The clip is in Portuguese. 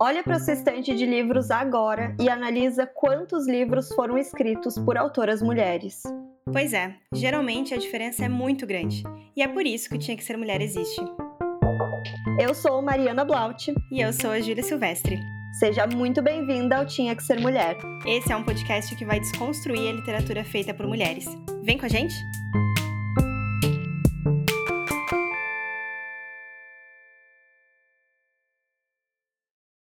Olha para sua estante de livros agora e analisa quantos livros foram escritos por autoras mulheres. Pois é, geralmente a diferença é muito grande. E é por isso que Tinha que Ser Mulher existe. Eu sou Mariana Blaut. E eu sou a Júlia Silvestre. Seja muito bem-vinda ao Tinha que Ser Mulher. Esse é um podcast que vai desconstruir a literatura feita por mulheres. Vem com a gente?